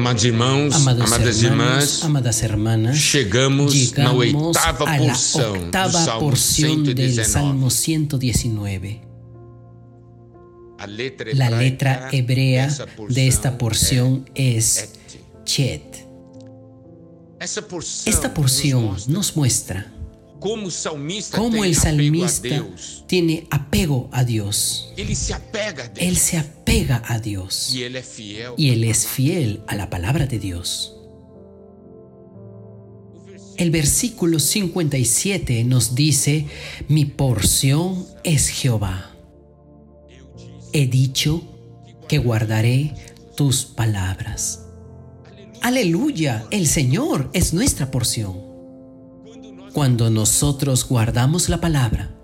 Amados irmãos, Amados amadas hermanos, irmãs, amadas hermanas, chegamos, na llegamos oitava a la octava Salmo porción del 119. Salmo 119. A letra La letra hebrea de esta porción es. Chet. Esta porción nos muestra como o salmista cómo el salmista tiene apego a Dios. Ele se apega Él apega a Dios e ele é fiel. y él es fiel a la palabra de Dios. El versículo 57 nos dice, mi porción es Jehová. He dicho que guardaré tus palabras. Aleluya, el Señor es nuestra porción. Cuando nosotros guardamos la palabra,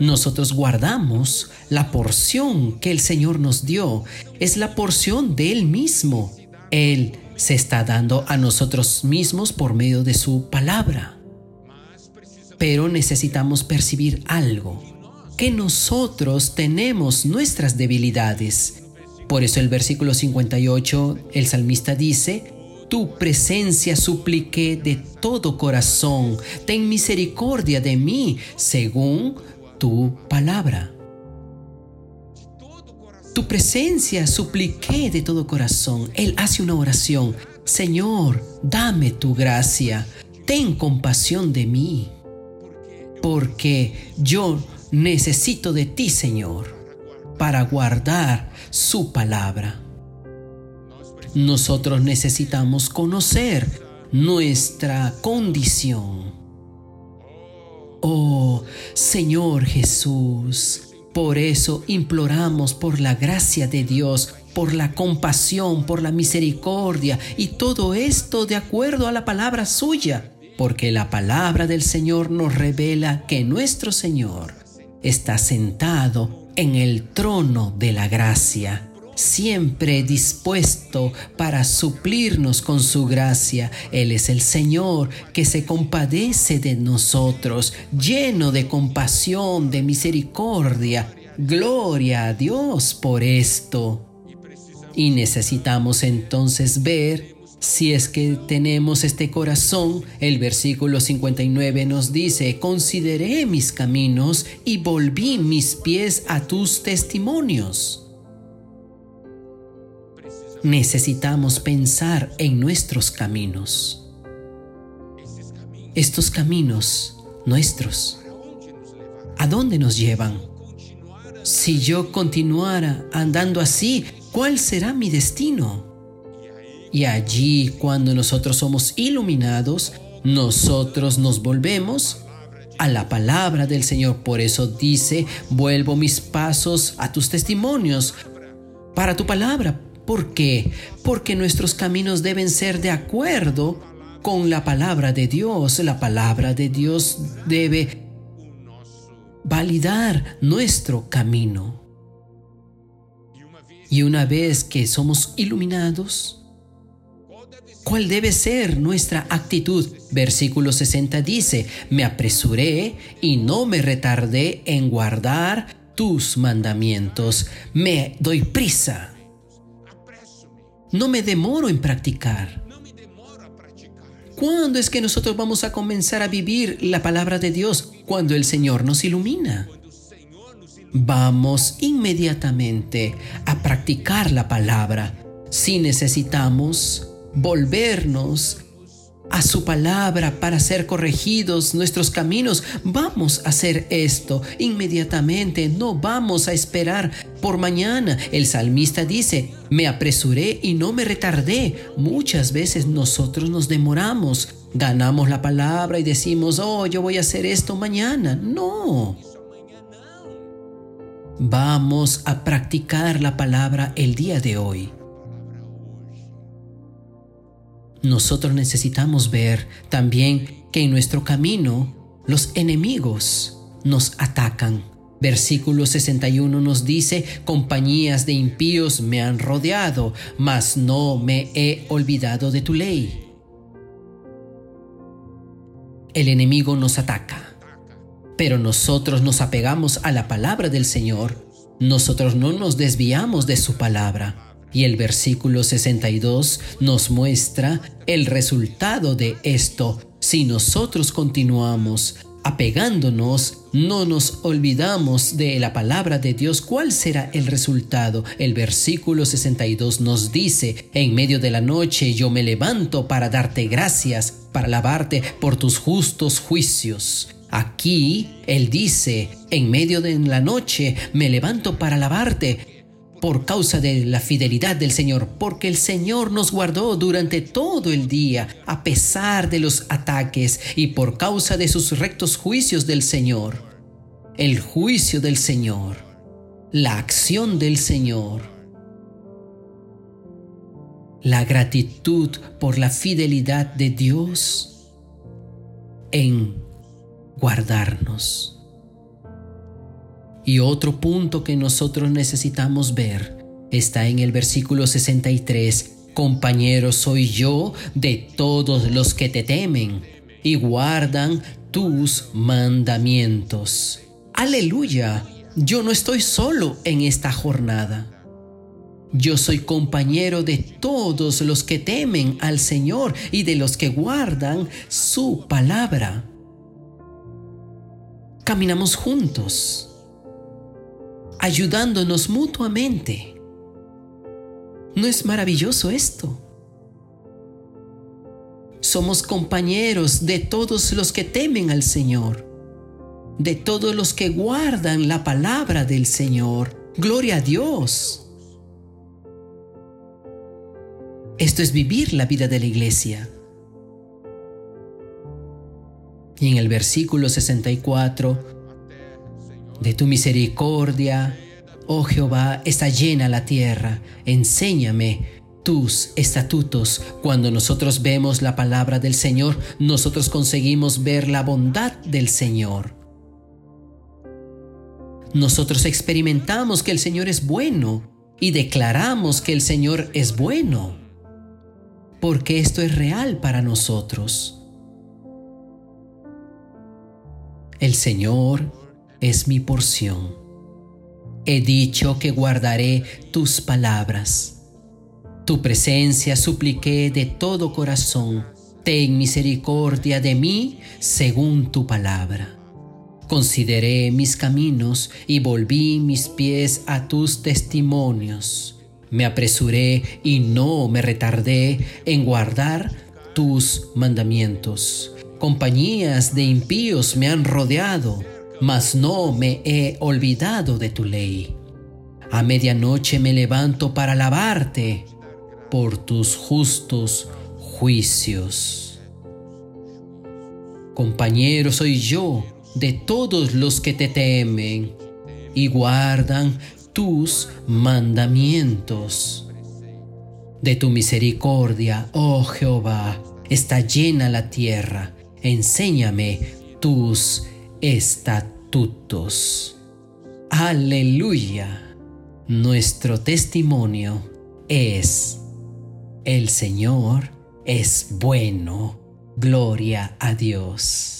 nosotros guardamos la porción que el Señor nos dio. Es la porción de Él mismo. Él se está dando a nosotros mismos por medio de su palabra. Pero necesitamos percibir algo, que nosotros tenemos nuestras debilidades. Por eso el versículo 58, el salmista dice, tu presencia supliqué de todo corazón, ten misericordia de mí, según tu palabra. Tu presencia supliqué de todo corazón. Él hace una oración. Señor, dame tu gracia. Ten compasión de mí. Porque yo necesito de ti, Señor, para guardar su palabra. Nosotros necesitamos conocer nuestra condición. Oh Señor Jesús, por eso imploramos por la gracia de Dios, por la compasión, por la misericordia y todo esto de acuerdo a la palabra suya, porque la palabra del Señor nos revela que nuestro Señor está sentado en el trono de la gracia siempre dispuesto para suplirnos con su gracia. Él es el Señor que se compadece de nosotros, lleno de compasión, de misericordia. Gloria a Dios por esto. Y necesitamos entonces ver si es que tenemos este corazón, el versículo 59 nos dice, consideré mis caminos y volví mis pies a tus testimonios necesitamos pensar en nuestros caminos. Estos caminos nuestros, ¿a dónde nos llevan? Si yo continuara andando así, ¿cuál será mi destino? Y allí, cuando nosotros somos iluminados, nosotros nos volvemos a la palabra del Señor. Por eso dice, vuelvo mis pasos a tus testimonios, para tu palabra, ¿Por qué? Porque nuestros caminos deben ser de acuerdo con la palabra de Dios. La palabra de Dios debe validar nuestro camino. Y una vez que somos iluminados, ¿cuál debe ser nuestra actitud? Versículo 60 dice, me apresuré y no me retardé en guardar tus mandamientos. Me doy prisa no me demoro en practicar. ¿Cuándo es que nosotros vamos a comenzar a vivir la palabra de Dios? Cuando el Señor nos ilumina. Vamos inmediatamente a practicar la palabra. Si necesitamos volvernos a su palabra para ser corregidos nuestros caminos, vamos a hacer esto inmediatamente, no vamos a esperar por mañana. El salmista dice, me apresuré y no me retardé. Muchas veces nosotros nos demoramos, ganamos la palabra y decimos, oh, yo voy a hacer esto mañana. No. Vamos a practicar la palabra el día de hoy. Nosotros necesitamos ver también que en nuestro camino los enemigos nos atacan. Versículo 61 nos dice, compañías de impíos me han rodeado, mas no me he olvidado de tu ley. El enemigo nos ataca, pero nosotros nos apegamos a la palabra del Señor. Nosotros no nos desviamos de su palabra. Y el versículo 62 nos muestra el resultado de esto. Si nosotros continuamos apegándonos, no nos olvidamos de la palabra de Dios, ¿cuál será el resultado? El versículo 62 nos dice, en medio de la noche yo me levanto para darte gracias, para alabarte por tus justos juicios. Aquí Él dice, en medio de la noche me levanto para alabarte por causa de la fidelidad del Señor, porque el Señor nos guardó durante todo el día, a pesar de los ataques y por causa de sus rectos juicios del Señor. El juicio del Señor, la acción del Señor, la gratitud por la fidelidad de Dios en guardarnos. Y otro punto que nosotros necesitamos ver está en el versículo 63. Compañero soy yo de todos los que te temen y guardan tus mandamientos. Aleluya, yo no estoy solo en esta jornada. Yo soy compañero de todos los que temen al Señor y de los que guardan su palabra. Caminamos juntos ayudándonos mutuamente. ¿No es maravilloso esto? Somos compañeros de todos los que temen al Señor, de todos los que guardan la palabra del Señor. Gloria a Dios. Esto es vivir la vida de la iglesia. Y en el versículo 64 de tu misericordia, oh Jehová, está llena la tierra. Enséñame tus estatutos. Cuando nosotros vemos la palabra del Señor, nosotros conseguimos ver la bondad del Señor. Nosotros experimentamos que el Señor es bueno y declaramos que el Señor es bueno, porque esto es real para nosotros. El Señor es mi porción. He dicho que guardaré tus palabras. Tu presencia supliqué de todo corazón. Ten misericordia de mí según tu palabra. Consideré mis caminos y volví mis pies a tus testimonios. Me apresuré y no me retardé en guardar tus mandamientos. Compañías de impíos me han rodeado mas no me he olvidado de tu ley. A medianoche me levanto para alabarte por tus justos juicios. Compañero soy yo de todos los que te temen y guardan tus mandamientos. De tu misericordia, oh Jehová, está llena la tierra. Enséñame tus estatutos. Aleluya. Nuestro testimonio es, el Señor es bueno. Gloria a Dios.